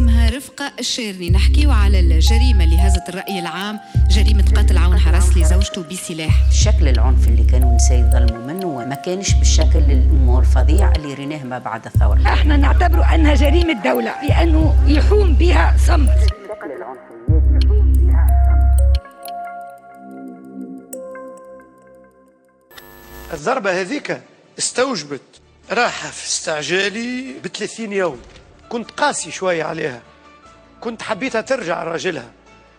اسمها رفقة الشيرني. نحكيو على الجريمة اللي هزت الرأي العام جريمة قتل عون حرس لزوجته بسلاح. شكل العنف اللي كانوا النساء يظلموا منه ما كانش بالشكل الأمور الفظيع اللي ريناه ما بعد الثورة. إحنا نعتبره أنها جريمة دولة لأنه يحوم بها صمت. شكل العنف الضربة هذيك استوجبت راحة في استعجالي ب 30 يوم. كنت قاسي شوية عليها. كنت حبيتها ترجع راجلها.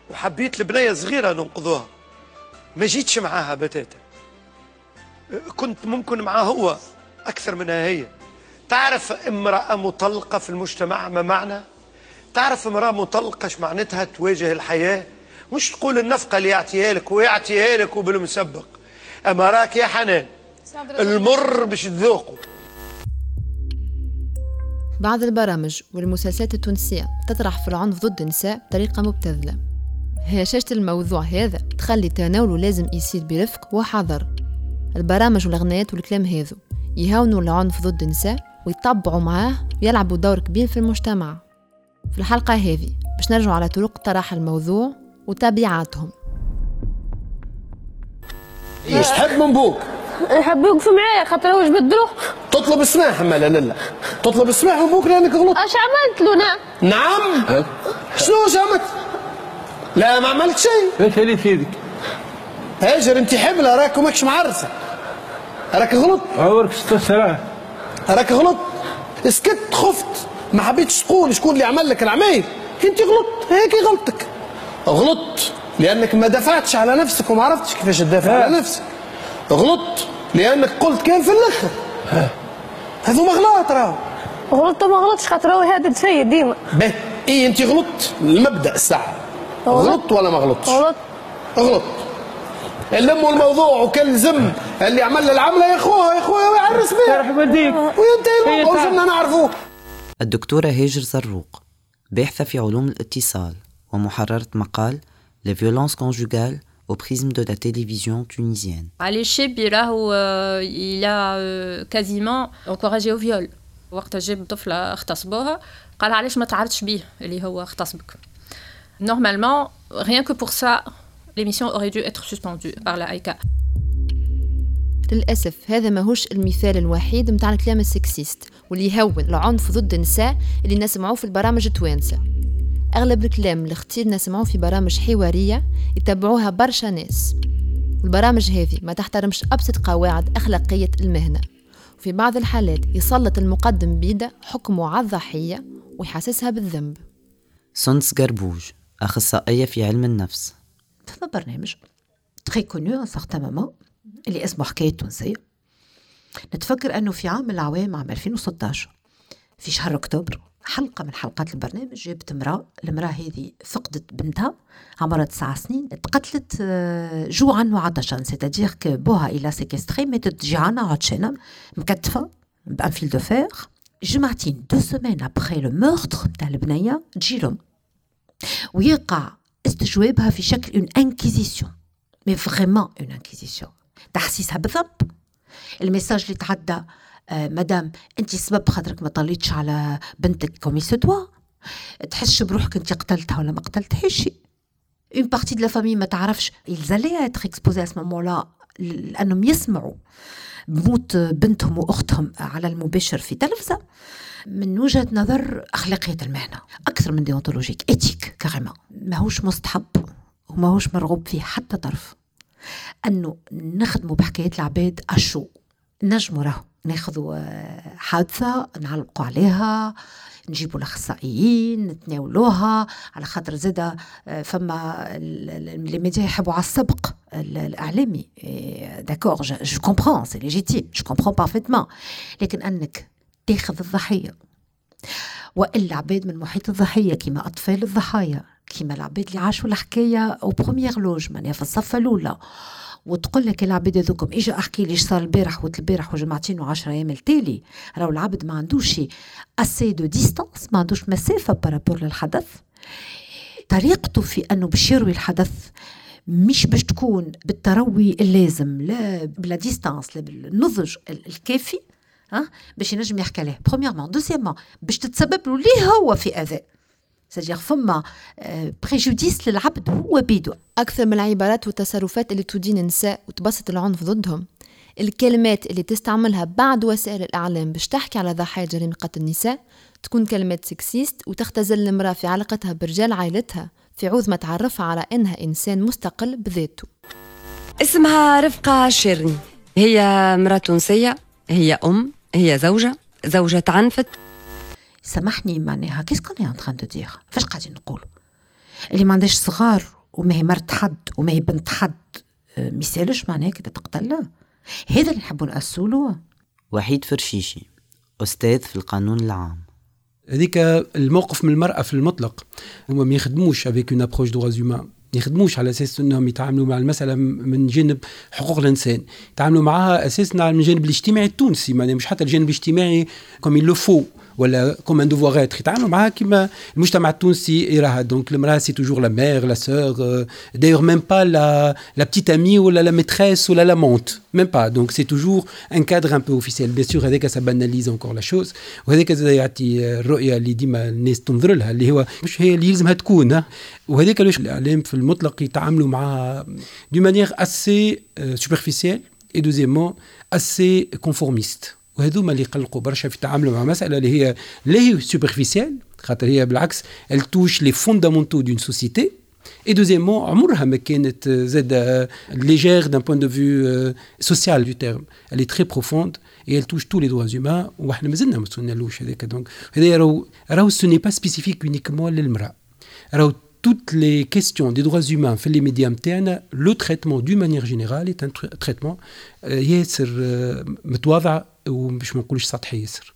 وحبيت البنية صغيرة ننقذوها. ما جيتش معاها بتاتا. كنت ممكن معاه هو أكثر منها هي. تعرف امرأة مطلقة في المجتمع ما معنى؟ تعرف امرأة مطلقة إيش معناتها تواجه الحياة؟ مش تقول النفقة اللي يعطيها لك ويعطيها لك وبالمسبق. أما راك يا حنان المر باش تذوقه. بعض البرامج والمسلسلات التونسية تطرح في العنف ضد النساء بطريقة مبتذلة. هشاشة الموضوع هذا تخلي تناوله لازم يصير برفق وحذر. البرامج والأغنيات والكلام هذو يهونوا العنف ضد النساء ويطبعوا معاه ويلعبوا دور كبير في المجتمع. في الحلقة هذه باش نرجعوا على طرق طرح الموضوع وتبعاتهم. إيش تحب من بوك؟ يحب يوقف معايا خاطر هو جبد تطلب السماح مالا لا تطلب السماح من بوك لانك غلطت أش عملت له؟ نعم. نعم. شنو أش عملت؟ لا ما عملت شيء. إيش اللي في يدك؟ هاجر أنت حبلة راك ماكش معرسة. راك غلط. عمرك استسرع راك غلط. اسكت خفت. ما حبيتش تقول شكون اللي عمل لك العمايل انت غلط. هيك غلطتك غلط. لأنك ما دفعتش على نفسك وما عرفتش كيفاش تدافع على نفسك. غلط. لأنك قلت كان في الآخر. هذوما غلط راهو. غلطت ما غلطش خاطر هو هذا سيد ديما. باهي إي أنت غلطت المبدا الساعة. غلط. ولا ما غلطتش؟ غلط. غلط. لموا الموضوع وكان زم اللي عمل العملة يا اخوها يا اخوها يعرس بها يرحم والديك وينتهي الموضوع وصلنا نعرفوه الدكتورة هاجر زروق باحثة في علوم الاتصال ومحررة مقال violences conjugales au prisme de la télévision tunisienne. Ali Chebi, il a euh, quasiment encouragé au viol. وقت جاب طفلة اغتصبوها قال علاش ما تعرضش بيه اللي هو اغتصبك. Normalement, rien que pour ça, l'émission aurait dû être suspendue par la AICA. للأسف هذا ماهوش المثال الوحيد متاع الكلام السكسيست واللي يهون العنف ضد النساء اللي نسمعوه في البرامج التوانسة أغلب الكلام اللي اختير نسمعوه في برامج حوارية يتبعوها برشا ناس. والبرامج هذه ما تحترمش أبسط قواعد أخلاقية المهنة. وفي بعض الحالات يسلط المقدم بيده حكمه على الضحية ويحسسها بالذنب. سندس قربوج أخصائية في علم النفس. فما برنامج. très connu certain moment اللي اسمه حكاية تونسية نتفكر أنه في عام من العوام عام 2016 في شهر أكتوبر حلقة من حلقات البرنامج جابت امرأة المرأة هذه فقدت بنتها عمرها تسع سنين تقتلت جوعا وعطشا. c'est-à-dire que بوها إلى séquestrée ماتت جيعانة عطشانة مكتفة par un fil de fer جمعتين deux semaines après le meurtre نتاع البنية تجي لهم ويقع استجوابها في شكل une inquisition mais vraiment une inquisition تحسيسها بالذنب ال message اللي تعدى آه مدام انت سبب خاطرك ما طليتش على بنتك comme il doit تحسش بروحك انت قتلتها ولا ما قتلتهاش. une partie de la famille ما تعرفش. ils allaient être exposés à ce moment-là لأنهم يسمعوا بموت بنتهم وأختهم على المباشر في تلفزة. من وجهة نظر أخلاقية المهنة أكثر من déontologique éthique carrément ماهوش مستحب وماهوش مرغوب فيه حتى طرف. أنه نخدموا بحكايات العباد أشو. نجموا راهو ناخذوا حادثة نعلقوا عليها نجيبوا الأخصائيين نتناولوها على خاطر زادا فما les médias يحبوا على السبق الإعلامي. d'accord je comprends c'est légitime je comprends parfaitement لكن أنك تاخذ الضحية. وإلا عباد من محيط الضحية كما أطفال الضحايا كيما العباد اللي عاشوا الحكاية aux premières loges معناها في الصفه الأولى. وتقول لك العباد هذوكم إجا أحكي لي صار البارح وقت البارح وجمعتين و10 أيام التالي. راهو العبد ما عندوش assez de distance ما عندوش مسافة par rapport للحدث. طريقته في أنه باش يروي الحدث مش باش تكون بالتروي اللازم لا ب la distance لا بالنضج الكافي ها باش ينجم يحكي عليه. premièrement deuxièmement باش تتسبب له ليه هو في أذى؟ سجيغ فما préjudice للعبد هو بيدو أكثر من العبارات والتصرفات اللي تدين النساء وتبسط العنف ضدهم. الكلمات اللي تستعملها بعض وسائل الإعلام باش تحكي على ضحايا جريمة قتل النساء تكون كلمات sexistes وتختزل المرأة في علاقتها برجال عائلتها في عوض ما تعرفها على إنها إنسان مستقل بذاته. اسمها رفقة شيرني. هي مرأة تونسية هي أم هي زوجة. زوجة عنفت. سامحني معناها qu'est-ce qu'on est en train de dire فاش قاعدين نقولوا؟ اللي ما عندهاش صغار وما هي مرت حد وما هي بنت حد آه، ما يسالش معناها كده تقتلها هذا اللي نحبوا نأسوا وحيد فرشيشي أستاذ في القانون العام. هذيك الموقف من المرأة في المطلق. هما ما يخدموش avec une approche droits humains يخدموش على أساس إنهم يتعاملوا مع المسألة من جانب حقوق الإنسان. يتعاملوا معها أساسا من الجانب الاجتماعي التونسي مش حتى الجانب الاجتماعي comme il faut ولا comme un devoir être يتعاملوا معها كيما المجتمع التونسي يراها donc المراه c'est toujours la mère la sœur d'ailleurs même pas la la petite amie ولا la maîtresse ولا l'amante même pas donc c'est toujours un cadre un peu officiel bien sûr هذاك ça banalise encore la chose وهذاك زاد يعطي الرؤيه اللي ديما الناس تنظر لها اللي هو مش هي اللي يلزمها تكون وهذاك علاش الاعلام في المطلق يتعاملوا معها de manière assez superficielle et deuxièmement assez conformiste وهذوما اللي قلقوا برشا في التعامل مع مسألة اللي هي لا هي superficielle خاطر هي بالعكس elle touche les fondamentaux d'une société et deuxièmement عمرها ما كانت زاد légère d'un point de vue social de terme اللي très profonde et elle touche tous les droits humains وحنا مازلنا ما وصلنالوش هذاك. donc هذا راهو راهو ce n'est pas spécifique uniquement للمرأة. راهو toutes les questions des droits humains في les médias نتاعنا le traitement d'une manière générale est un traitement ياسر متواضع ومش ما نقولش سطحي ياسر.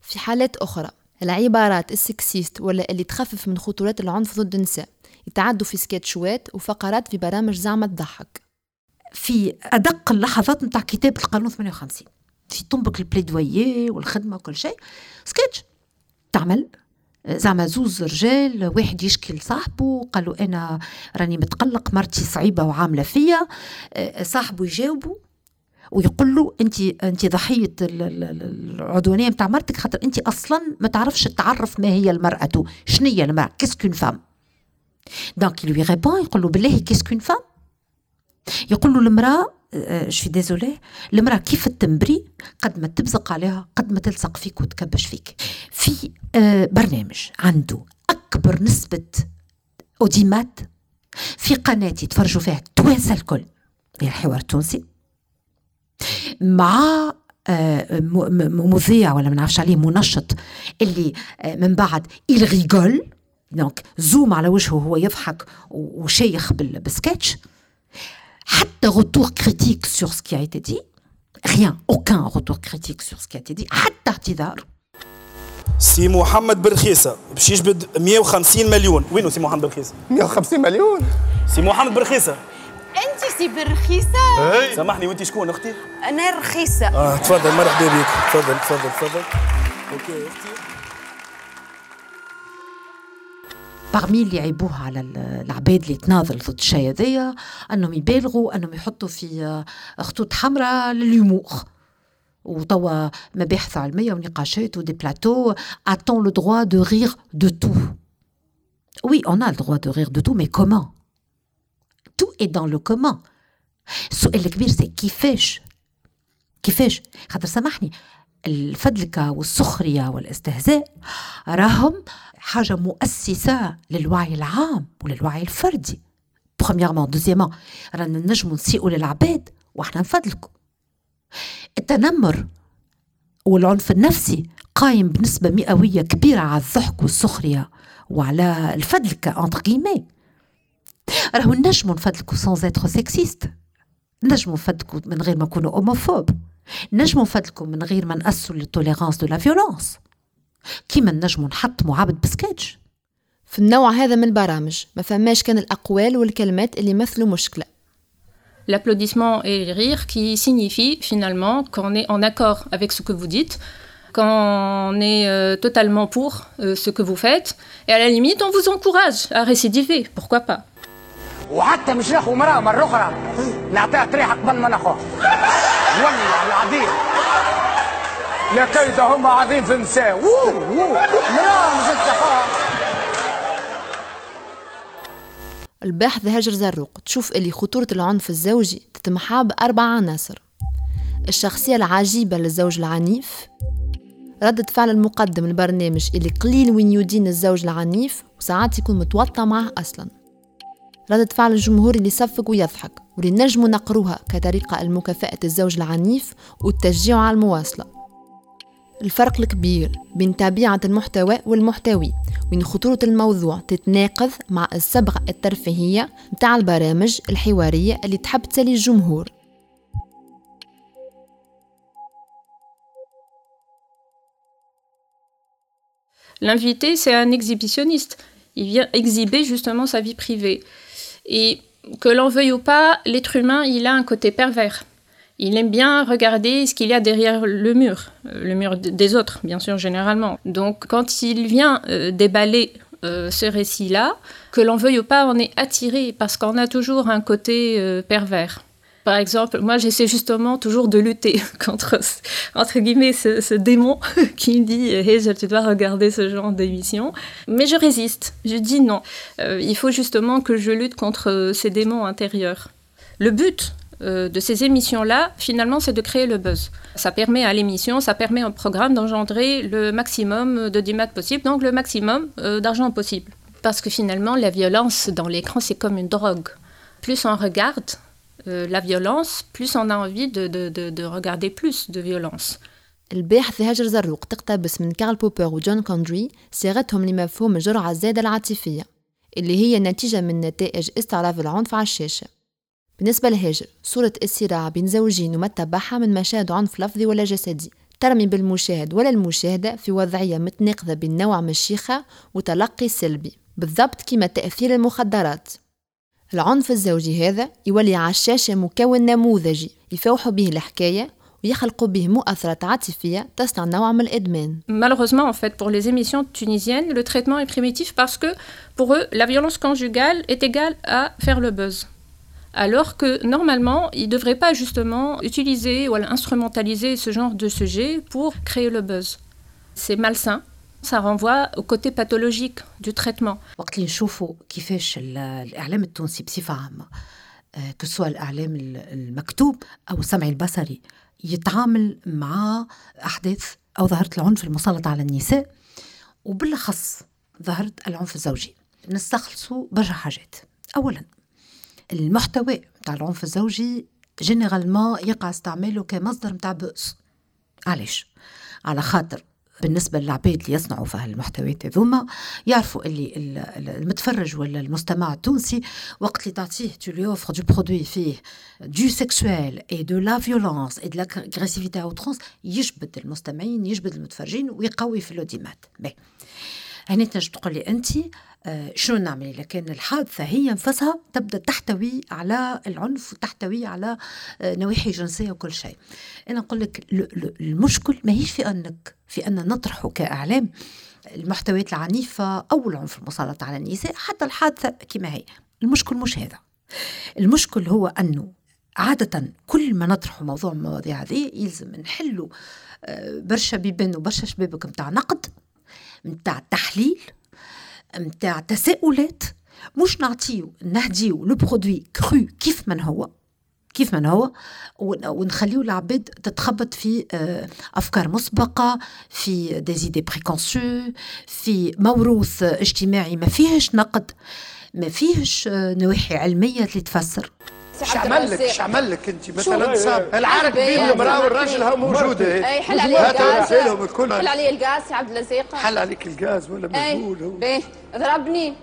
في حالات أخرى العبارات ال sexistes ولا اللي تخفف من خطورات العنف ضد النساء يتعدوا في سكتشوات وفقرات في برامج زعما تضحك. في أدق اللحظات نتاع كتابة القانون 58 في طنبك البليدوية والخدمة وكل شيء. سكتش. تعمل. زعما زوز رجال واحد يشكي لصاحبه قال له أنا راني متقلق مرتي صعيبة وعاملة فيا. صاحبه يجاوبه. ويقول له انت انت ضحية العدوانية نتاع مرتك خاطر انت أصلا ما تعرفش تعرف ما هي المرأة. شنو هي المرأة؟ كيسكون فام donc lui répond يقول له بالله qu'est-ce qu'une femme يقول له المرأة je suis désolée المرأة كيف التمبري؟ قد ما تبزق عليها قد ما تلصق فيك وتكبش فيك. في آه، برنامج عنده أكبر نسبة audimat في قناه يتفرجوا فيها التوانسه الكل. هي الحوار التونسي مع آه، مذيع ولا ما نعرفش عليه منشط اللي آه، من بعد il rigole donc zoom على وجهه وهو يضحك وشيخ بالسكتش حتى critique sur ce qui a été dit. Rien aucun retour critique sur ce qui a été dit. حتى اعتذار. سي محمد برخيصة باش يجبد 150 مليون. وينو سي محمد برخيصة؟ 150 مليون. سي محمد برخيصة. أنت سي برخيصه إي. سامحني وانت شكون أختي؟ أنا رخيصة. آه تفضل مرحبا بك. تفضل تفضل تفضل. OK أختي. parmi اللي يعيبوها على العباد اللي تناضل ضد الشيء هذايا انهم يبالغوا انهم يحطوا في خطوط حمراء لل humour وتوا مباحث علميه ونقاشات و des plateaux a-t-on le droit de rire de tout oui on a le droit de rire de tout mais comment tout est dans le comment السؤال الكبير c'est كيفاش كيفاش خاطر سامحني الفدلكة والسخرية والاستهزاء راهم حاجة مؤسسة للوعي العام وللوعي الفردي premièrement deuxièmement رانا نجمو نسيئوا للعباد وإحنا نفدلكوا التنمر والعنف النفسي قايم بنسبة مئوية كبيرة على الضحك والسخرية وعلى الفدلكة انتر راهو نجمو نفدلكوا sans être sexiste نجمو نفدلكوا من غير ما نكونوا homophobes نجمو نفدلكم من غير ما نأسوا لل tolérance de la violence كيما نجمو نحطموا عبد بسكيتش. في النوع هذا من البرامج ما فماش كان الأقوال والكلمات اللي يمثلوا مشكلة. L'applaudissement et le rire qui signifie finalement qu'on est en accord avec ce que vous dites, qu'on est euh, totalement pour euh, ce que vous faites, et à la limite, on vous encourage à récidiver, pourquoi pas. وحتى مش ناخو مرأة مرة أخرى. نعطيها طريحة قبل ما ناخوها ولع العظيم. لا كيد هم عظيم في النساء مرأة مش الباحث هاجر زروق تشوف اللي خطورة العنف الزوجي تتمحى بأربع عناصر. الشخصية العجيبة للزوج العنيف. ردة فعل المقدم البرنامج اللي قليل وين يدين الزوج العنيف وساعات يكون متوطى معه أصلا. ردة فعل الجمهور اللي يصفق ويضحك واللي نجموا نقروها كطريقة لمكافأة الزوج العنيف والتشجيع على المواصلة الفرق الكبير بين طبيعة المحتوى والمحتوي وين خطورة الموضوع تتناقض مع الصبغة الترفيهية متاع البرامج الحوارية اللي تحب تسلي الجمهور L'invité, c'est un exhibitionniste. Il vient exhiber justement sa vie privée. Et que l'on veuille ou pas, l'être humain, il a un côté pervers. Il aime bien regarder ce qu'il y a derrière le mur, euh, le mur des autres, bien sûr, généralement. Donc, quand il vient euh, déballer euh, ce récit-là, que l'on veuille ou pas, on est attiré parce qu'on a toujours un côté pervers. Par exemple, moi, j'essaie justement toujours de lutter contre, entre guillemets, ce, démon qui me dit Hey, tu dois regarder ce genre d'émission. Mais je résiste. Je dis non. Euh, il faut justement que je lutte contre ces démons intérieurs. Le but euh, de ces émissions-là, finalement, c'est de créer le buzz. Ça permet à l'émission, ça permet au programme d'engendrer le maximum de d'image possible, donc le maximum euh, d'argent possible. Parce que finalement, la violence dans l'écran, c'est comme une drogue. Plus on regarde, euh, la violence, plus on a envie de, de, de, de regarder plus de violence. الباحث هاجر زروق تقتبس من كارل بوبر وجون كوندري صيغتهم لمفهوم الجرعة الزايدة العاطفية اللي هي نتيجة من نتائج استعراض العنف على الشاشة بالنسبة لهاجر صورة الصراع بين زوجين وما تبعها من مشاهد عنف لفظي ولا جسدي ترمي بالمشاهد ولا المشاهدة في وضعية متناقضة بين نوع من الشيخة وتلقي سلبي بالضبط كما تأثير المخدرات العنف الزوجي هذا يولي على الشاشة مكون نموذجي يفوحوا به الحكاية ويخلقوا به مؤثرات عاطفية تصنع نوع من الإدمان. Malheureusement, en fait, pour les émissions tunisiennes, le traitement est primitif parce que pour eux, la violence conjugale est égale à faire le buzz. Alors que normalement, ils ne devraient pas justement utiliser ou instrumentaliser ce genre de sujet pour créer le buzz. C'est malsain, ça renvoie au côté pathologique du traitement. وقت اللي نشوفوا كيفاش الإعلام التونسي بصفة عامة كسوا الإعلام المكتوب أو السمعي البصري يتعامل مع أحداث أو ظاهرة العنف المسلط على النساء وبالأخص ظاهرة العنف الزوجي. نستخلصوا برشا حاجات. أولا المحتوى نتاع العنف الزوجي جينيرالمون يقع استعماله كمصدر نتاع بؤس. علاش؟ على خاطر بالنسبة للعباد اللي يصنعوا في هالمحتويات هذوما يعرفوا اللي المتفرج ولا المستمع التونسي وقت اللي تعطيه tu lui offres du produit فيه du sexuel et de la violence et de l'agressivité à outrance يجبد المستمعين يجبد المتفرجين ويقوي في ال audimat هنا تنجم تقول لي آه شنو نعمل؟ اذا كان الحادثة هي نفسها تبدأ تحتوي على العنف وتحتوي على آه نواحي جنسية وكل شيء. أنا نقول لك المشكل ماهيش في أنك في أن نطرحه كإعلام المحتويات العنيفة أو العنف المسلط على النساء حتى الحادثة كما هي. المشكل مش هذا. المشكل هو أنه عادة كل ما نطرح موضوع المواضيع هذه يلزم نحلوا آه برشا بيبان وبرشا شبابك متاع نقد متاع تحليل متاع تساؤلات مش نعطيو نهديو لو برودوي كرو كيف من هو كيف من هو ونخليو العباد تتخبط في أفكار مسبقة في ديزيدي بريكونسيو في موروث اجتماعي ما فيهش نقد ما فيهش نواحي علمية اللي تفسر إيش عمل لك إيش عمل لك انت مثلا صاب العرق بين المراه والراجل ها موجودة أي حل علي الغاز. الكل. حل علي الغاز يا عبد اللزيق حل عليك الغاز ولا مجهول هو. باهي ضربني.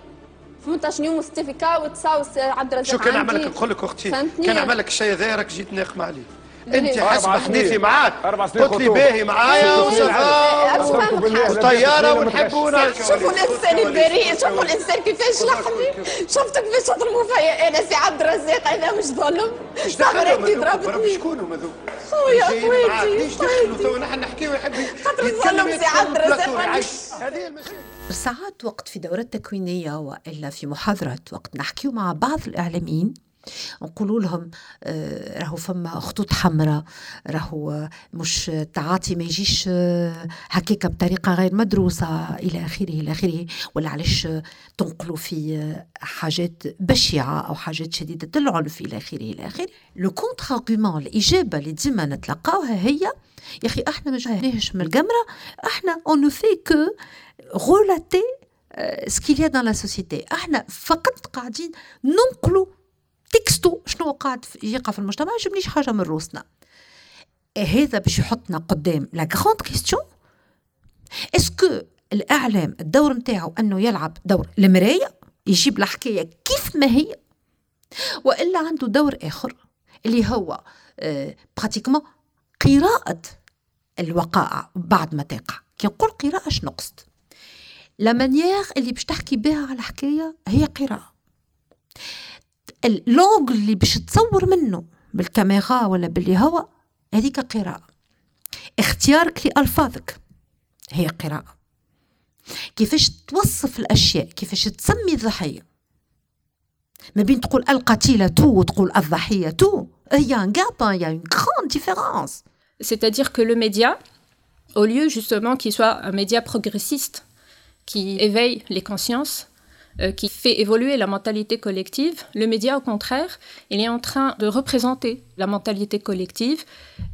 18 يوم مستفيكا وتساوس عبد الرزاق شو كان عمل لك نقول لك أختي كان عمل لك الشيء هذا راك جيت ناقم عليه. أنت حسب حديثي معاك. قلت لي باهي معايا وطياره ونحبوا شوفوا الإنسان البريء شوفوا الإنسان كيفاش لحمي شفتوا كيفاش تضربوا فيا أنا سي عبد الرزاق هذا مش ظلم. انت ضربتني شكون هما ذوك خويا خويتي ليش دخلوا تو نحن نحكيو يحب خاطر الظلم سي عبد الرزاق هذه المشكلة. ساعات وقت في دورات تكوينية وإلا في محاضرات وقت نحكيو مع بعض الإعلاميين نقولوا لهم آه، راهو فما خطوط حمراء راهو مش التعاطي ما يجيش آه، هكاك بطريقة غير مدروسة إلى آخره إلى آخره. ولا علاش تنقلوا في آه، حاجات بشعة أو حاجات شديدة العنف إلى آخره إلى آخره. le contre-argument الإجابة اللي ديما نتلقاوها هي يا أخي إحنا ما جايناش من القمرة إحنا on fait que relater ce qu'il y a dans la société إحنا فقط قاعدين ننقلوا تكستو شنو قاعد يقع في المجتمع يجبنيش حاجة من روسنا. هذا باش يحطنا قدام. la grande question est-ce que الإعلام الدور نتاعو أنه يلعب دور المراية يجيب الحكاية كيف ما هي؟ وإلا عنده دور آخر اللي هو pratiquement آه، قراءة الوقائع بعد ما تقع. كي نقول قراءة شنو نقصد لا اللي باش تحكي بها على الحكاية هي قراءة. l'angle اللي باش تصور منه بالكاميرا ولا هو هذيك قراءة. اختيارك لألفاظك هي قراءة. كيفاش توصف الأشياء كيفاش تسمي الضحية. ما بين تقول القتيلة تو وتقول الضحية تو y a un gap, il y a une grande différence. C'est-à-dire que le média, au lieu justement qu'il soit un média progressiste, qui éveille les consciences, Euh, qui fait évoluer la mentalité collective. Le média, au contraire, il est en train de représenter la mentalité collective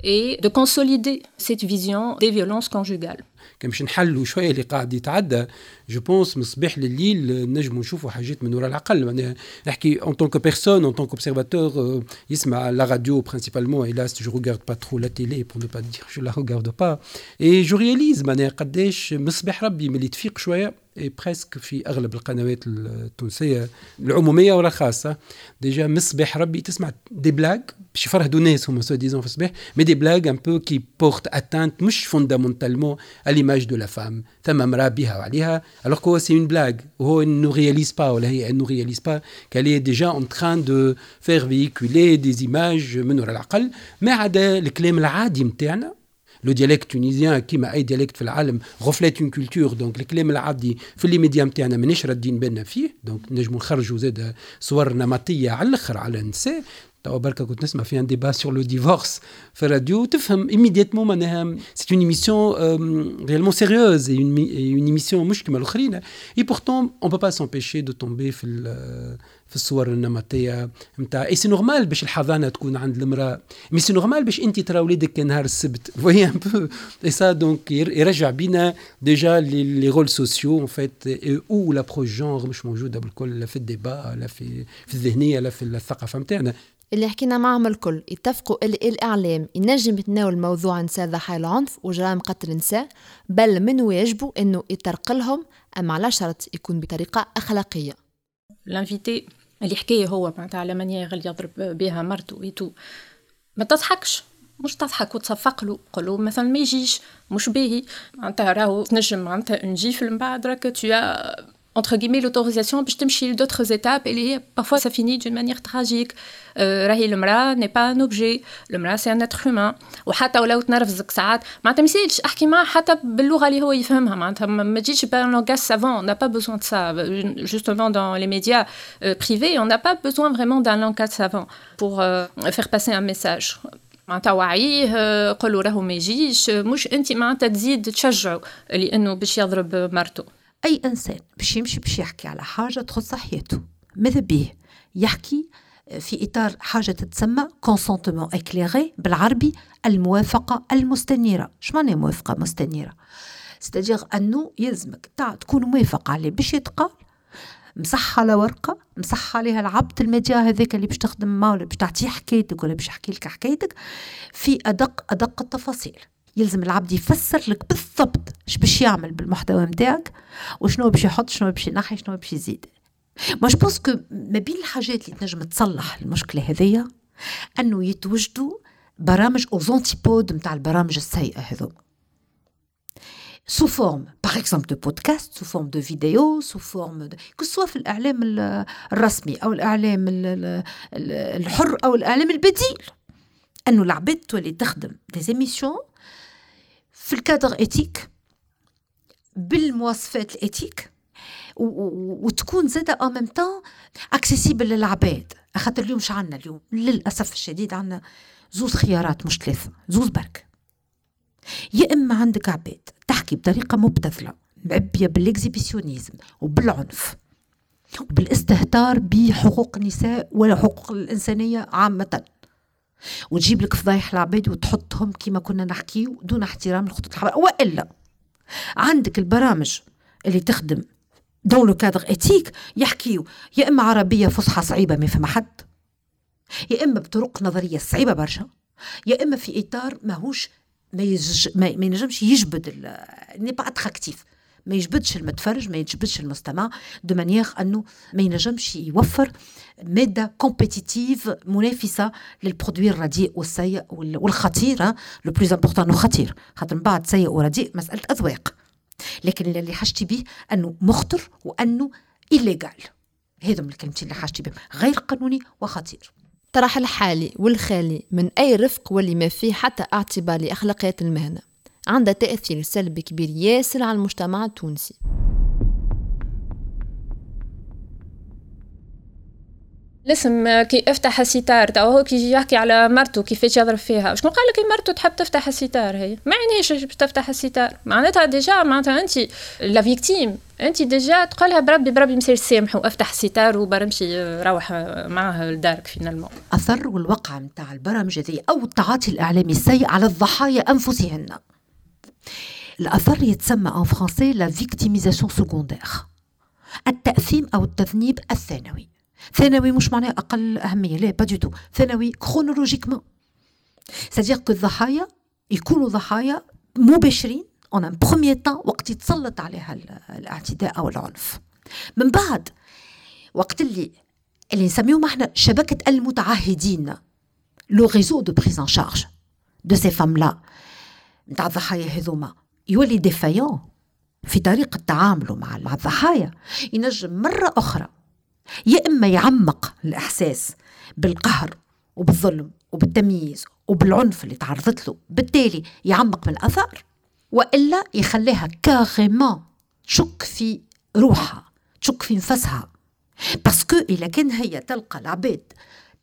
et de consolider cette vision des violences conjugales. كان باش نحلوا شوية اللي قاعد يتعدى je pense من الصباح لليل نجموا نشوفوا حاجات من وراء العقل معناها نحكي en tant que personne en tant qu'observateur يسمع la radio principalement hélas je regarde pas trop la télé pour ne pas dire je la regarde pas et je réalise معناها قداش من الصباح ربي ملي تفيق شوية et presque في أغلب القنوات التونسية العمومية ولا الخاصه déjà من الصباح ربي تسمع des blagues باش يفرهدوا الناس هما soi-disant في الصباح mais des blagues un peu qui portent atteinte مش fondamentalement à l'image de la femme. ثم امرأة بها وعليها. Alors que c'est une blague. وهو ne réalise pas ولا هي ne réalise pas qu'elle est déjà en train de faire véhiculer des images من وراء العقل. ما عدا الكلام العادي نتاعنا le dialecte tunisien كيما اي dialecte في العالم reflète une culture donc الكلام العادي في les médias نتاعنا مانيش ردين بالنا فيه. donc نجموا نخرجوا زاد صور نمطيه على الأخر على النساء. توا بركه كنت نسمع في un débat sur le divorce في الراديو تفهم immédiatement معناها c'est une émission réellement sérieuse une émission مش كيما الاخرين et pourtant on peut pas s'empêcher de tomber في في الصور النمطيه نتاع et c'est normal باش الحضانه تكون عند المراه mais c'est normal باش انت ترى وليدك نهار السبت vois un peu et ça donc يرجع بينا déjà les rôles sociaux en fait أو l'approche genre مش موجوده بالكل لا في ال débat لا في في الذهنيه لا في الثقافه نتاعنا اللي حكينا معهم الكل. يتفقوا اللي الإعلام. ينجم يتناول موضوع نساء ضحايا العنف وجرائم قتل النساء بل من واجبه أنه يترقلهم؟ أما على شرط يكون بطريقة أخلاقية. ال invité اللي حكايه هو معناتها على manière اللي يضرب بها مرته ويتو ما تضحكش. مش تضحك وتصفق له. قول مثلا ما يجيش. مش باهي. معناتها راهو تنجم معناتها نجي من بعد راك as entre guillemets l'autorisation باش تمشي d'autres étapes اللي هي parfois ça finit d'une manière tragique. راهي المراه n'est pas un objet المراه c'est un être humain وحتى ولو تنرفزك ساعات معناتها ما يسالش احكي معاه حتى باللغة اللي هو يفهمها معناتها ما تجيش ب un langage savant on n'a pas besoin de ça justement dans les médias privés on n'a pas besoin vraiment d'un langage savant pour faire passer un message معناتها وعيه قولوا راهو ما يجيش مش انت معناتها تزيد تشجعه لأنه باش يضرب مرته أي إنسان باش يمشي باش يحكي على حاجة تخص حياته ماذا به يحكي في إطار حاجة تتسمى consentement éclairé بالعربي الموافقة المستنيرة. اش معنى موافقة مستنيرة؟ c'est-à-dire أنه يلزمك تكون موافق عليه باش يتقال مصح على ورقة مصح عليها العبد الميديا هذاك اللي باش تخدم معه ولا باش تعطيه حكايتك ولا باش يحكي لك حكايتك في ادق أدق التفاصيل. يلزم العبد يفسر لك بالضبط اش باش يعمل بالمحتوى نتاعك وشنو باش يحط شنو باش ينحي شنو باش يزيد. ما جو que ما بين الحاجات اللي تنجم تصلح المشكلة هذيا أنه يتوجدوا برامج aux antipodes نتاع البرامج السيئة هذو sous forme par exemple de podcasts sous forme de vidéos sous forme de que ce soit في الاعلام الرسمي أو الاعلام الحر أو الاعلام البديل انه العباد تولي تخدم des émissions في ال cadre éthique بالمواصفات ال éthique وتكون زادة en même temps accessibles للعباد. خاطر اليوم مش عندنا اليوم؟ للأسف الشديد عندنا زوز خيارات مش ثلاثة زوز برك. يا إما عندك عباد تحكي بطريقة مبتذلة معبية بال exhibitionnisme وبالعنف وبالاستهتار بحقوق النساء وحقوق الإنسانية عامة. وتجيب لك فضايح العباد وتحطهم كما كنا نحكيو دون احترام الخطوط الحمراء وإلا عندك البرامج اللي تخدم dans cadre éthique يحكيو يا إما عربية فصحى صعيبة ما فما حد يا إما بطرق نظرية صعيبة برشا يا إما في إطار ماهوش ما ينجمش يجبد n'est pas attractif ما يجبدش المتفرج ما يجبدش المستمع de manière أنه ما ينجمش يوفر مادة compétitive منافسة لل produit الرديء والسيء والخطير le plus important خطير. خاطر من بعد سيء ورديء مسألة أذواق. لكن اللي حاجتي به أنه مخطر وأنه illégal هذم الكلمتين اللي حاجتي بهم. غير قانوني وخطير. طرح الحالي والخالي من أي رفق واللي ما فيه حتى اعتبار لأخلاقيات المهنة. عندها تأثير سلبي كبير ياسر على المجتمع التونسي. الاسم كي أفتح الستار تو هو كي يجي يحكي على مرته كيفاش يضرب فيها. شكون قال لك مرته تحب تفتح الستار هي؟ ما يعنيش باش تفتح الستار. معناتها déjà معناتها أنت la victime أنت déjà تقولها بربي بربي مسير سامح وأفتح الستار وبرمشي روح معها لدارك finalement أثر والوقع نتاع البرامج هذه أو التعاطي الإعلامي السيء على الضحايا أنفسهن. الأثر يتسمى en français la victimisation secondaire التأثيم أو التذنيب الثانوي. ثانوي مش معناه أقل أهمية لا pas de ثانوي chronologiquement c'est-à-dire que الضحايا يكونوا ضحايا مباشرين en en premier temps وقت يتسلط عليها الاعتداء أو العنف. من بعد وقت اللي اللي نسميهم إحنا شبكة المتعهدين le réseau de prise en charge de ces femmes-là نتاع الضحايا هذوما. يولي défaillant في طريقة تعامله مع مع الضحايا. ينجم مرة أخرى يا إما يعمق الإحساس بالقهر وبالظلم وبالتمييز وبالعنف اللي تعرضت له بالتالي يعمق من الأثار وإلا يخليها carrément تشك في روحها تشك في نفسها parce que إلا كان هي تلقى العباد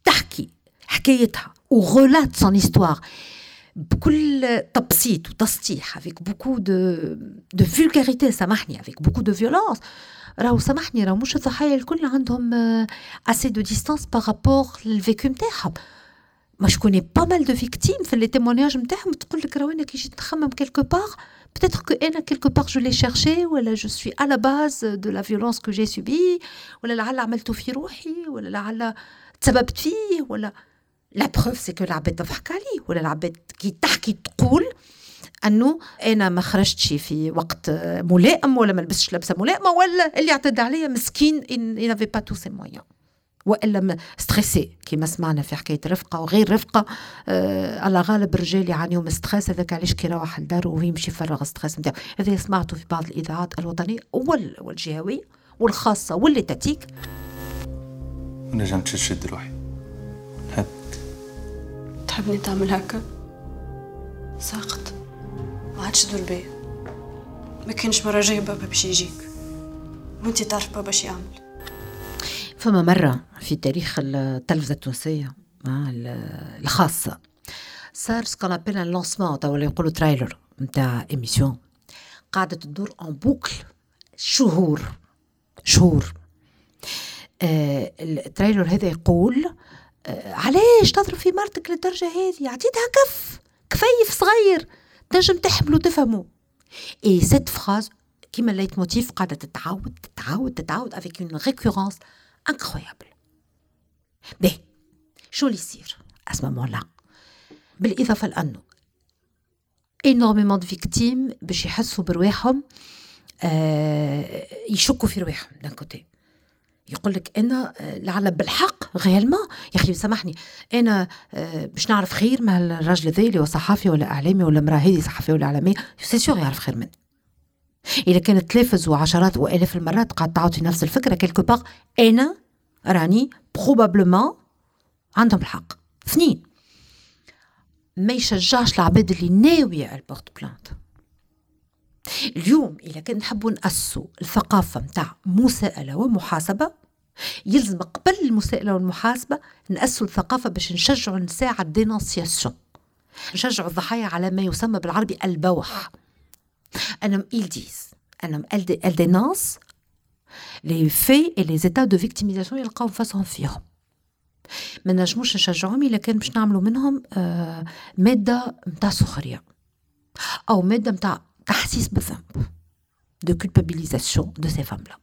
تحكي حكايتها وغولات son histoire بكل تبسيط وتسطيح avec beaucoup de de vulgarité سامحني avec beaucoup de violence. راهو سامحني راهو مش الضحايا الكل عندهم assez de distance par rapport للـ vécu نتاعهم ما شكون pas mal de victimes في les témoignages نتاعهم تقول لك راهو أنا كي جيت نخمم quelque part peut-être que أنا quelque part je l'ai cherché ولا je suis à la base de la violence que j'ai subie ولا لعل عملته في روحي ولا لعل تسببت فيه ولا la preuve c'est que العباد تضحك عليه ولا العباد كي تحكي تقول انه أنا ما خرجتش في وقت ملائم ولا ما لبستش لبسه ملائمه ولا اللي اعتدى عليا مسكين il n'avait pas tous ses moyens والا stressé كما سمعنا في حكايه رفقه وغير رفقه آه على غالب الرجال يعانيوا من stress هذاك علاش كي يروح لداره وهو يمشي يفرغ stress نتاعو هذا سمعته في بعض الاذاعات الوطنيه والجهويه والخاصه واللي تاتيك نجمت تشد روحي تحبني تعمل هكا؟ ساقط. ما عادش دور بيا. ما كانش مرة جاية بابا باش يجيك. وأنت تعرف بابا شي يعمل. فما مرة في تاريخ التلفزة التونسية الخاصة صار سكون ابل ان لونسمون ولا يقولوا ترايلر نتاع ايميسيون قاعدة تدور ان بوكل شهور شهور. آه ال trailer هذا يقول آه علاش تضرب في مرتك للدرجة هذه؟ عطيتها كف كفيف صغير. تنجم تحملوا تفهموا et cette phrase كيما ال leitmotiv قاعدة تتعاود تتعاود تتعاود avec une récurrence incroyable باهي شو اللي يصير اسما لا بالإضافة لأنه énormément de victimes باش يحسوا برواحهم آه يشكوا في رواحهم d'un côté يقول لك أنا لعل بالحق غيالما يا أخي سامحني. أنا باش نعرف خير مع الراجل ذي اللي هو صحافي ولا إعلامي ولا امراه هذه صحفيه ولا إعلامية سي سيغ يعرف خير مني اذا كانت تلافز وعشرات وآلاف المرات قاعد تعطي نفس الفكرة quelque part أنا راني probablement عندهم الحق. اثنين ما يشجعش العباد اللي ناوية ال porter plainte اليوم إذا كان نحبوا نأسسوا الثقافة متاع مساءلة ومحاسبة يلزم قبل المساءلة والمحاسبة نأسسوا الثقافة باش نشجعوا على الدينونسياسيون نشجعوا الضحايا على ما يسمى بالعربي البوح. أنا إلديز أنا ال dénonce les faits et les états de victimisation يلقاو فاسهم فيهم. ما نجموش نشجعهم إلا كان باش نعملوا منهم آه مادة نتاع سخرية أو مادة بالذنب de culpabilisation de ces femmes-là.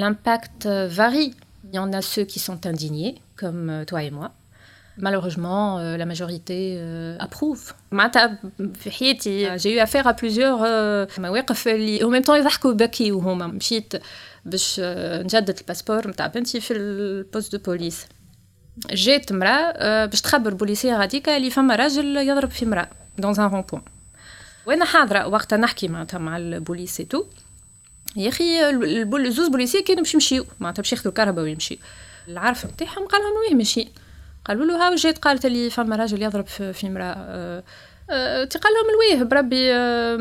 L'impact varie. Il y en a ceux qui sont indignés, comme euh, toi et moi. Malheureusement, euh, la majorité euh, approuve. في حياتي j'ai eu affaire à plusieurs مواقف اللي au même temps يضحكوا بكي وهما مشيت باش نجدد الباسبور نتاع بنتي في البوست دو بوليس جات امراه باش تخبر بوليسيه غاديكا اللي فما راجل يضرب في امراه دون ان رون بوان وأنا حاضرة وقتها نحكي معناتها مع البوليس تو يا أخي الزوز بوليسية كانوا باش يمشيو معناتها باش ياخذوا الكهرباء ويمشيو. العرف نتاعهم قال لهم وين ماشيين قالوا له هاو جات؟ قالت لي فما راجل يضرب في امرأة. أه أه قال لهم الويه بربي أه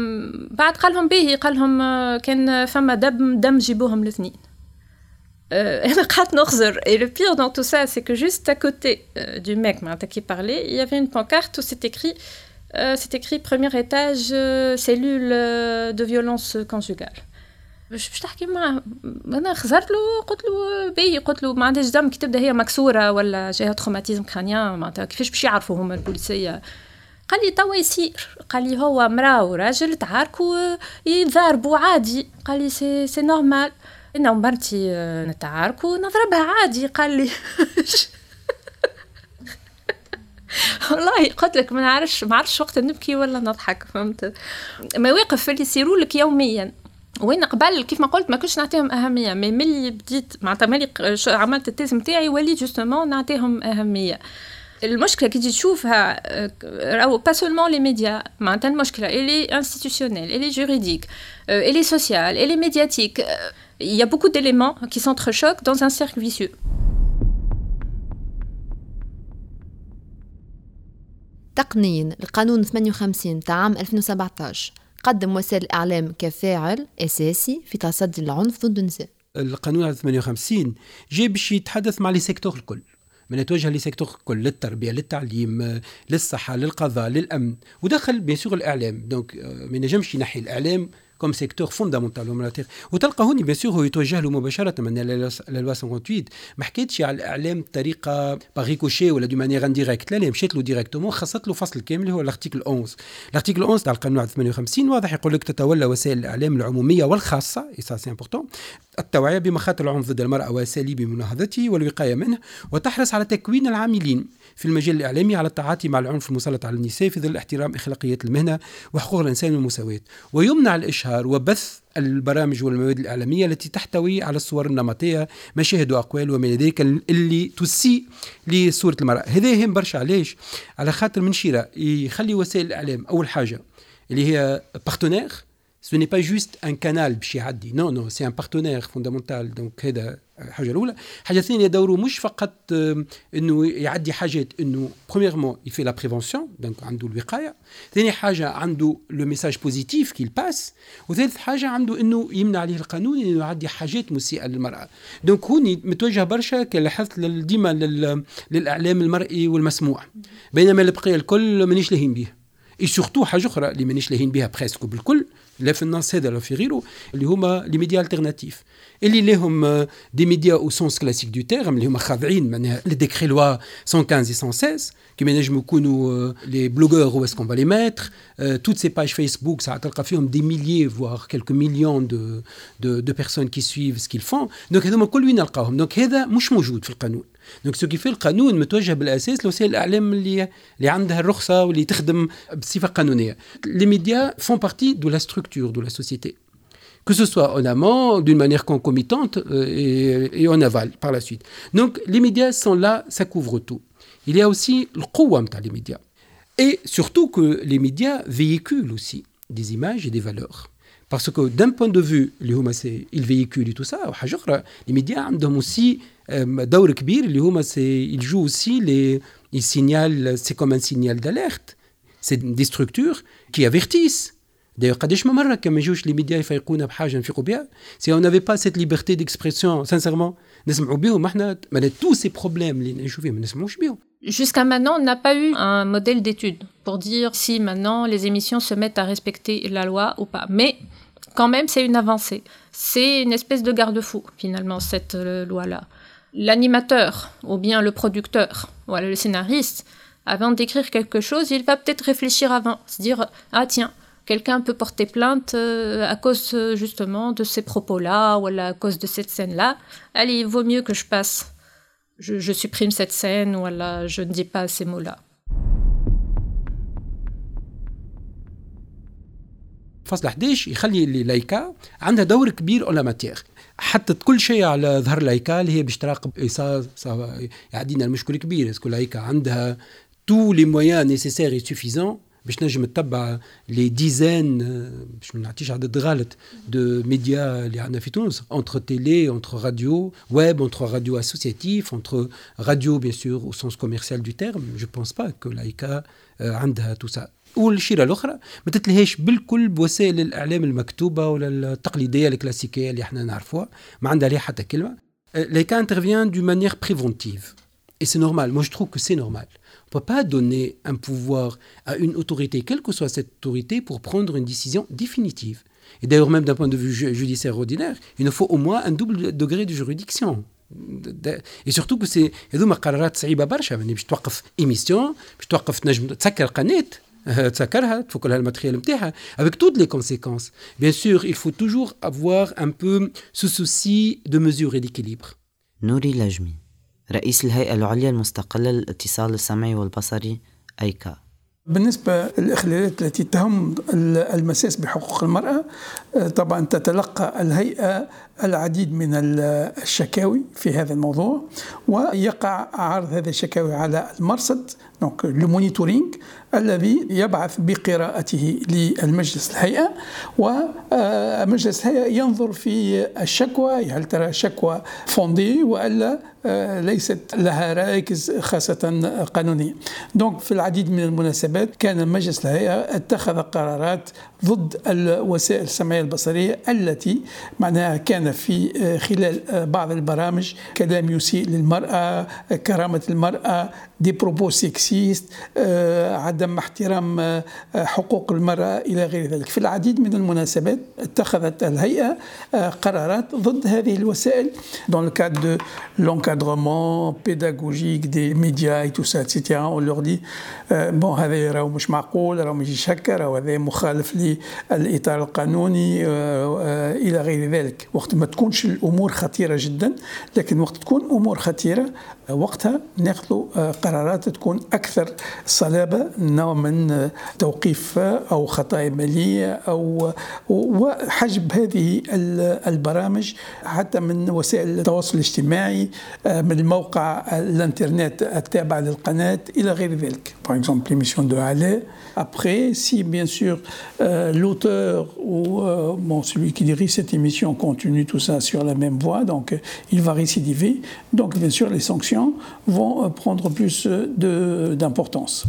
بعد قال لهم باهي قال لهم كان فما دم دم جيبوهم الاثنين. أنا قعدت نخزر. Et le pire dans tout ça c'est que juste à côté du mec qui parlait il y avait une pancarte où c'est écrit premier étage cellule de violence conjugale. باش تحكي معاه أنا خزرت له قلت له باهي قلت له ما عندهاش دم كي تبدا هي مكسوره ولا جاها تروماتيزم كرانيان معناتها كيفاش باش يعرفوا هما البوليسيه قال لي توا يصير قال لي هو مراه وراجل تعاركوا يتضاربوا عادي قال لي c'est c'est normal أنا ومرتي نتعاركوا نضربها عادي قال لي والله قلت ما نعرفش ما عرفش وقت نبكي ولا نضحك فهمت؟ مواقف اللي يصيروا لك يوميا. وين قبل كيف ما قلت ما كنتش نعطيهم أهمية mais ملي بديت معناتها ملي عملت ال thèse نتاعي وليت justement نعطيهم أهمية. المشكلة كي تجي تشوفها راهو pas seulement les médias معناتها المشكلة الي انستيتيوشنيل الي جوريديك الي سوسيال الي ميدياتيك il y a beaucoup d'éléments qui s'entrechoquent dans un cercle vicieux. تقنيا القانون 58 تاع عام 2017 قدم وسائل الإعلام كفاعل أساسي في تصدي العنف ضد النساء القانون 58 جاي باش يتحدث مع les secteurs الكل. من يتوجه ل secteurs الكل للتربية للتعليم للصحة للقضاء للأمن. ودخل بيان الإعلام. donc ما ينجمش ينحي الإعلام comme secteur fondamental ومناطق وتلقى هوني bien sûr هو يتوجه له مباشره من la loi 58 ما حكيتش على الاعلام بطريقه par ricochet ولا de manière indirecte لا لا مشيت له directement خصت له فصل كامل هو ال article 11 ال article 11 تاع القانون 58 واضح يقول لك تتولى وسائل الاعلام العموميه والخاصه et ça c'est important التوعيه بمخاطر العنف ضد المراه واساليب مناهضته والوقايه منه وتحرص على تكوين العاملين في المجال الإعلامي على التعاطي مع العنف المسلط على النساء في ظل احترام أخلاقيات المهنة وحقوق الإنسان والمساواة. ويمنع الإشهار وبث البرامج والمواد الإعلامية التي تحتوي على الصور النمطية مشاهد وأقوال وما ذلك اللي تسيء لصورة المرأة. هذا يهم برشا علاش؟ على خاطر من شيرة يخلي وسائل الإعلام أول حاجة اللي هي partenaire ce n'est pas juste un canal باش يعدي. non non c'est un partenaire fondamental donc هذا الحاجة الأولى. الحاجة الثانية دوره مش فقط إنه يعدي حاجات إنه premièrement يفي la prévention donc عنده الوقاية. ثاني حاجة عنده le message positif qu'il passe وثالث حاجة عنده إنه يمنع عليه القانون إنه يعدي حاجات مسيئة للمرأة. donc هوني متوجه برشا كلاحظت ديما للإعلام المرئي والمسموع. بينما البقية الكل مانيش لاهين به اي سورتو حاجة أخرى اللي مانيش لاهين بها بريسك بالكل لا في النص هذا لا في غيره اللي هما لي ميديا ألترناتيف. اللي لهم دي ميديا أو سونس كلاسيك دو تيرم اللي هما خاضعين معناها لي ديكري لوا 115 و 116 كيما ينجموا يكونوا لي بلوغور أو اسكون با لي ميتر توت سي باج فيسبوك ساعات تلقى فيهم دي ميليي فوار كيلكو مليون دو دو دو بيرسون كي سويف سكيل فون دونك هذوما كل وين نلقاهم دونك هذا مش موجود في القانون. دونك سو كيفي القانون متوجه بالاساس لوسائل الاعلام اللي اللي عندها الرخصه واللي تخدم بصفه قانونيه لي ميديا فون بارتي دو لا ستركتور دو لا سوسيتي que ce soit en amont, d'une manière concomitante et, et, en aval par la suite. Donc les médias sont là, ça couvre tout. Il y a aussi le qouam les médias. Et surtout que les médias véhiculent aussi des images et des valeurs. Parce que d'un point de vue, ils véhiculent et tout ça, les médias ont aussi دور كبير اللي هما ils jouent aussi les ils signalent c'est comme un signal d'alerte. C'est des structures qui avertissent. دايو قداش من مره كما يجوش لي ميديا يفيقونا بحاجه نفيقوا بها سي اون افي با سيت ليبرتي ديكسبرسيون سانسيرمون نسمعوا بهم إحنا معناتها تو سي بروبليم اللي نعيشوا فيهم ما نسمعوش بهم Jusqu'à maintenant, on n'a pas eu un modèle d'étude pour dire si maintenant les émissions se mettent à respecter la loi ou pas. Mais quand même, c'est une avancée. C'est une espèce de garde-fou, finalement, cette euh, loi-là. L'animateur, ou bien le producteur, voilà, le scénariste, avant d'écrire quelque chose, il va peut-être réfléchir avant, se dire Ah, tiens, quelqu'un peut porter plainte euh, à cause euh, justement de ces propos-là ou à cause de cette scène-là. Allez, il vaut mieux que je passe. Je, je supprime cette scène ou là, je ne dis pas ces mots-là. فصل 11 يخلي اللي la HAICA عندها دور كبير en matière حطت كل شيء على ظهر la HAICA اللي هي باش تراقب صا يعدينا المشكل كبير est-ce que la HAICA عندها tous les moyens nécessaires suffisants باش نجم تتبع les dizaines باش ما نعطيش عدد غلط de médias اللي عندنا في تونس entre télé entre radio web entre radio associative entre radio bien sûr au sens commercial du terme je pense pas que la HAICA عندها تو سا والشيره الاخرى ما تتلهيش بالكل بوسائل الإعلام المكتوبة ولا التقليدية الكلاسيكية اللي إحنا نعرفوها. ما عندها عليها حتى كلمة. لايكا انترفيان دو مانيير بريفونتيف Et c'est normal. Moi, je trouve que c'est normal. On ne peut pas donner un pouvoir à une autorité, quelle que soit cette autorité, pour prendre une décision définitive. Et d'ailleurs, même d'un point de vue judiciaire ordinaire, il nous faut au moins un double degré de juridiction. Et surtout que c'est هذوما قرارات صعيبه برشا يعني باش توقف ايميسيون باش توقف تنجم تسكر قناه تسكرها تفك لها الماتريال نتاعها avec toutes les conséquences bien sûr il faut toujours avoir un peu ce souci de mesure et d'équilibre نوري لجمي رئيس الهيئة العليا المستقلة للاتصال السمعي والبصري HAICA. بالنسبة للإخلالات التي تهم المساس بحقوق المرأة طبعا تتلقى الهيئة العديد من الشكاوي في هذا الموضوع ويقع عرض هذه الشكاوي على المرصد donc le monitoring الذي يبعث بقراءته للمجلس الهيئة. ومجلس الهيئة ينظر في الشكوى هل ترى شكوى fondée وألا ليست لها رائكز خاصة قانونية donc في العديد من المناسبات كان مجلس الهيئة اتخذ قرارات ضد الوسائل السمعية البصرية التي معناها كان في خلال بعض البرامج كلام يسيء للمرأة كرامة المرأة des propos sexistes عدم احترام حقوق المرأة إلى غير ذلك. في العديد من المناسبات اتخذت الهيئة قرارات ضد هذه الوسائل dans le cadre de l'encadrement pédagogique des médias et tout ça dit bon هذا راهو مش معقول راهو مش يشكر راهو هذا مخالف للإطار القانوني. إلى غير ذلك. وقت ما تكونش الأمور خطيرة جدا لكن وقت تكون أمور خطيرة وقتها ناخذ قرارات تكون أكثر صلابة نوع من توقيف أو خطايا مالية أو وحجب هذه البرامج حتى من وسائل التواصل الاجتماعي من الموقع الإنترنت التابع للقناة إلى غير ذلك. Par exemple l'émission Halle. Après si bien sûr euh, l'auteur ou bon, celui qui dirige cette émission continue tout ça sur la même voie donc il va récidiver donc bien sûr les sanctions vont prendre plus d'importance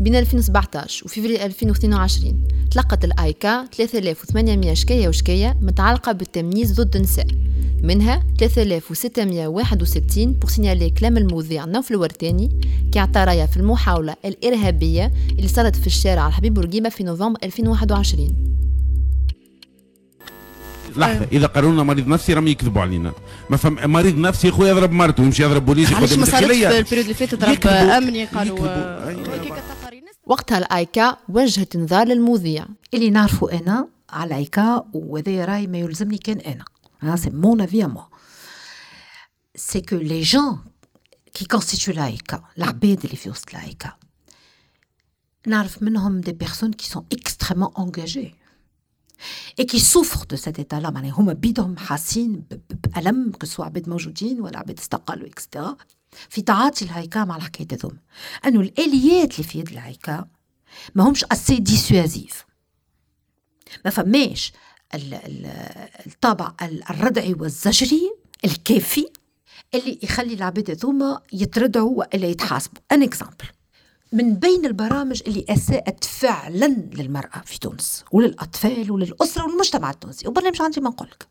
بين 2017 وفبراير 2022 تلقت الآيكا 3800 شكاية وشكاية متعلقة بالتمييز ضد النساء منها 3661 بور سينيالي كلام المذيع نوف الورتاني كاعترايا في المحاولة الإرهابية اللي صارت في الشارع الحبيب بورقيبة في نوفمبر 2021 لحظة إذا قالوا لنا مريض نفسي راهم يكذبوا علينا. ما فهم مريض نفسي يا خويا يضرب مرته ويمشي يضرب بوليس علاش ما صارتش في ال période اللي فاتت؟ ضرب امني قالوا وقتها ال HAICA وجهت انذار للمذيع اللي نعرفه أنا على ال HAICA وهذا راي ما يلزمني كان أنا. ها c'est mon avis moi c'est que les gens qui constituent la HAICA العباد اللي في وسط la HAICA نعرف منهم des personnes qui sont extrêmement engagées et qui souffrent de cet état-là معناها هما بيدهم حاسين بألم que ce soit عباد موجودين ولا عباد استقالوا اكسترا في تعاطي الهيكا مع الحكاية هذوما أنه الآليات اللي في يد الهيكا ما همش assez dissuasives ما فماش الطابع الردعي والزجري الكافي اللي يخلي العباد هذوما يتردعوا والا يتحاسبوا un exemple من بين البرامج اللي أساءت فعلا للمرأة في تونس وللأطفال وللأسرة والمجتمع التونسي. وبرنامج عندي ما نقول لك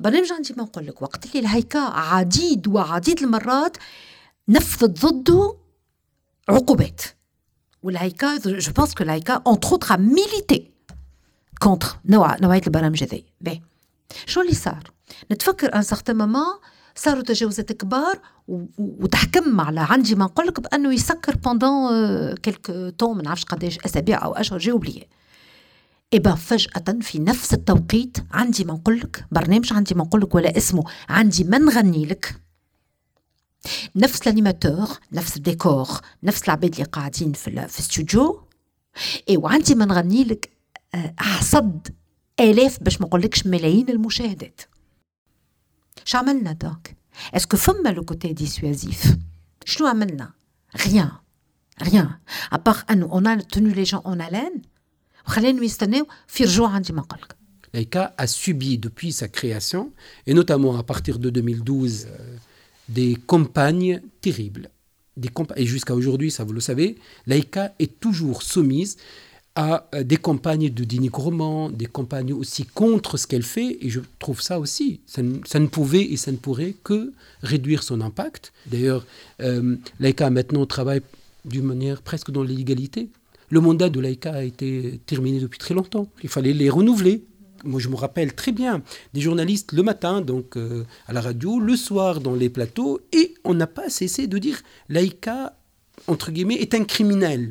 برنامج عندي ما نقول لك وقت اللي الهيكا عديد وعديد المرات نفذت ضده عقوبات. والهيكا je pense que الهيكا entre autres militait contre نوع نوعية البرامج هذي شو اللي صار؟ نتفكر un certain moment صاروا تجاوزات كبار وتحكم على عندي ما نقول لك بأنه يسكر pendant quelque temps ما نعرفش قداش أسابيع أو أشهر j'ai oublié et bah فجأة في نفس التوقيت عندي ما نقول لك برنامج عندي ما نقول لك ولا اسمه عندي ما نغني لك. نفس ال animateur نفس الديكور نفس العباد اللي قاعدين في في الاستوديو اي وعندي ما نغني لك حصد آلاف باش ما نقولكش ملايين المشاهدات. عملنا دونك اسكو فما لو كوتي ديسوازيف شنو عملنا rien rien à part انه on a tenu les gens en haleine وخلينا يستناو في رجوع عندي ما قلك Laika a subi depuis sa création, et notamment à partir de 2012, euh, des campagnes terribles. Des compa et jusqu'à aujourd'hui, ça vous le savez, Laika est toujours soumise à euh, des campagnes de dénigrement, des campagnes aussi contre ce qu'elle fait, et je trouve ça aussi, ça ne, pouvait et ça ne pourrait que réduire son impact. D'ailleurs, euh, Laika maintenant travaille d'une manière presque dans l'illégalité. Le mandat de Laika a été terminé depuis très longtemps. Il fallait les renouveler. Moi, je me rappelle très bien des journalistes le matin, donc euh, à la radio, le soir dans les plateaux, et on n'a pas cessé de dire Laika, entre guillemets, est un criminel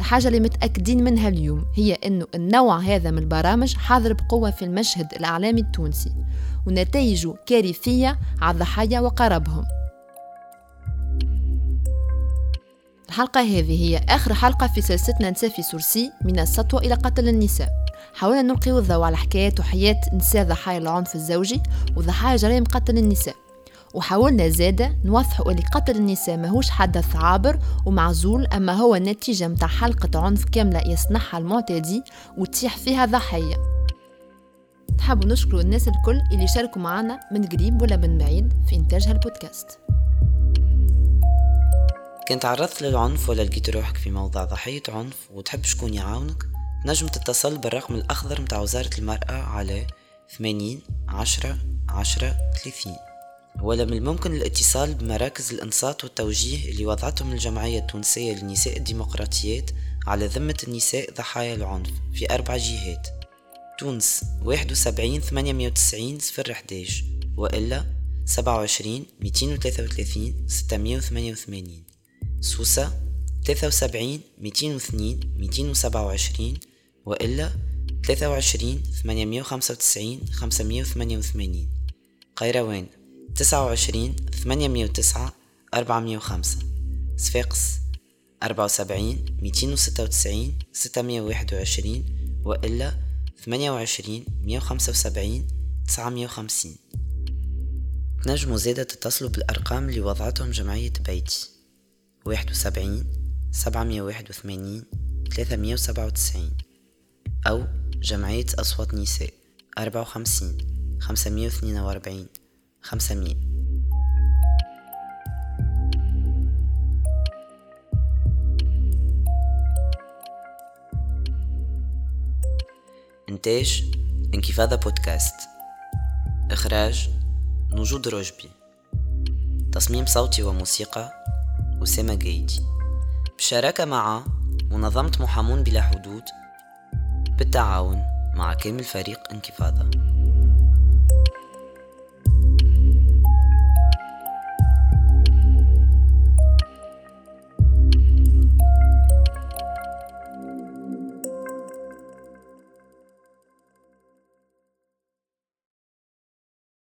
الحاجة اللي متأكدين منها اليوم هي أنه النوع هذا من البرامج حاضر بقوة في المشهد الإعلامي التونسي ونتائجه كارثية على الضحايا وقربهم الحلقة هذه هي آخر حلقة في سلسلتنا نساء في سورسي من السطوة إلى قتل النساء. حاولنا نلقي الضوء على حكاية وحياة نساء ضحايا العنف الزوجي وضحايا جرائم قتل النساء. وحاولنا زادة نوضحوا اللي قتل النساء ماهوش حدث عابر ومعزول أما هو نتيجة متاع حلقة عنف كاملة يصنعها المعتدي وتيح فيها ضحية. نحب نشكر الناس الكل اللي شاركوا معنا من قريب ولا من بعيد في إنتاج هالبودكاست. كنت تعرضت للعنف ولا لقيت روحك في موضع ضحية عنف وتحب شكون يعاونك؟ نجم تتصل بالرقم الأخضر متاع وزارة المرأة على 80 10 10 30 ولا من الممكن الاتصال بمراكز الإنصات والتوجيه اللي وضعتهم الجمعية التونسية للنساء الديمقراطيات على ذمة النساء ضحايا العنف في أربع جهات. تونس واحد وسبعين ثمانية مية وتسعين صفر حداش وإلا سبعة وعشرين ميتين وثلاثة وثلاثين ستمية وثمانية وثمانين. سوسة ثلاثة وسبعين ميتين واثنين ميتين وسبعة وعشرين. وإلا ثلاثة وعشرين ثمانية مية وتسعين خمسة مية تسعة وتسعة وخمسة. صفاقس أربعة وسبعين ميتين وستة وتسعين ستمية وواحد وعشرين وإلا ثمانية وعشرين مية وخمسة وسبعين تسعمية وخمسين. تنجموا زادة تتصلوا بالأرقام اللي وضعتهم جمعية بيتي. واحد وسبعين سبعمية واحد وثمانين ثلاثمية وسبعة وتسعين. أو جمعية أصوات نساء أربعة وخمسين خمسمية واثنين وأربعين. خمسمية. إنتاج انكفاضة بودكاست. إخراج نجود رجبي. تصميم صوتي وموسيقى أسامة جيدي. بشراكة مع منظمة محامون بلا حدود. بالتعاون مع كامل فريق انكفاضة.